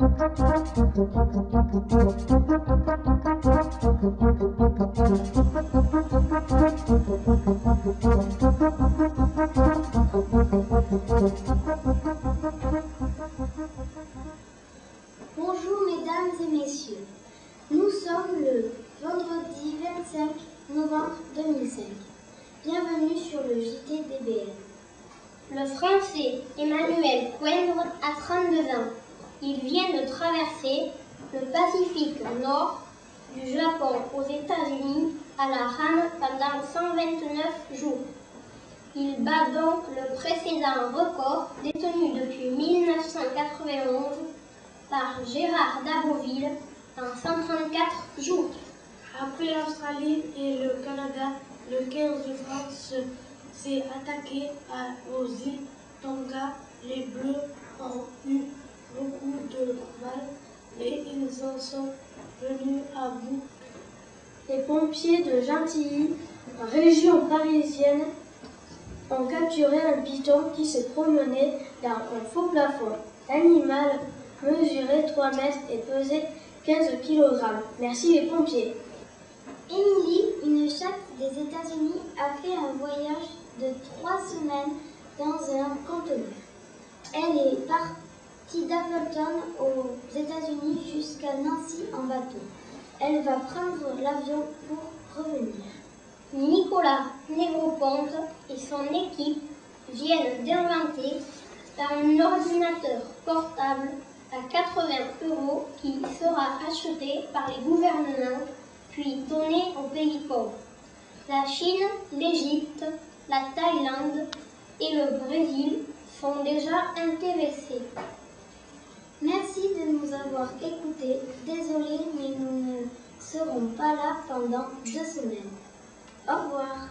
Bonjour mesdames et messieurs. Nous sommes le vendredi 25 novembre 2005. Bienvenue sur le JT Le français Emmanuel Coindre a 32 ans. Il vient de traverser le Pacifique Nord du Japon aux États-Unis à la rame pendant 129 jours. Il bat donc le précédent record détenu depuis 1991 par Gérard Daboville en 134 jours. Après l'Australie et le Canada, le 15 de France s'est attaqué aux îles Tonga. Les Bleus ont eu beaucoup de mal et ils en sont venus à bout. Les pompiers de Gentilly, région parisienne, ont capturé un python qui se promenait dans un faux plafond. L'animal mesurait 3 mètres et pesait 15 kg. Merci les pompiers. Emily, une chatte des États-Unis, a fait un voyage de 3 semaines dans un conteneur. Elle est partie d'Appleton aux États-Unis jusqu'à Nancy en bateau. Elle va prendre l'avion pour revenir. Nicolas Négroponte et son équipe viennent d'inventer un ordinateur portable à 80 euros qui sera acheté par les gouvernements puis donné aux pays pauvres. La Chine, l'Égypte, la Thaïlande et le Brésil sont déjà intéressés. Merci de nous avoir écoutés. Désolé, mais nous ne serons pas là pendant deux semaines. Au revoir.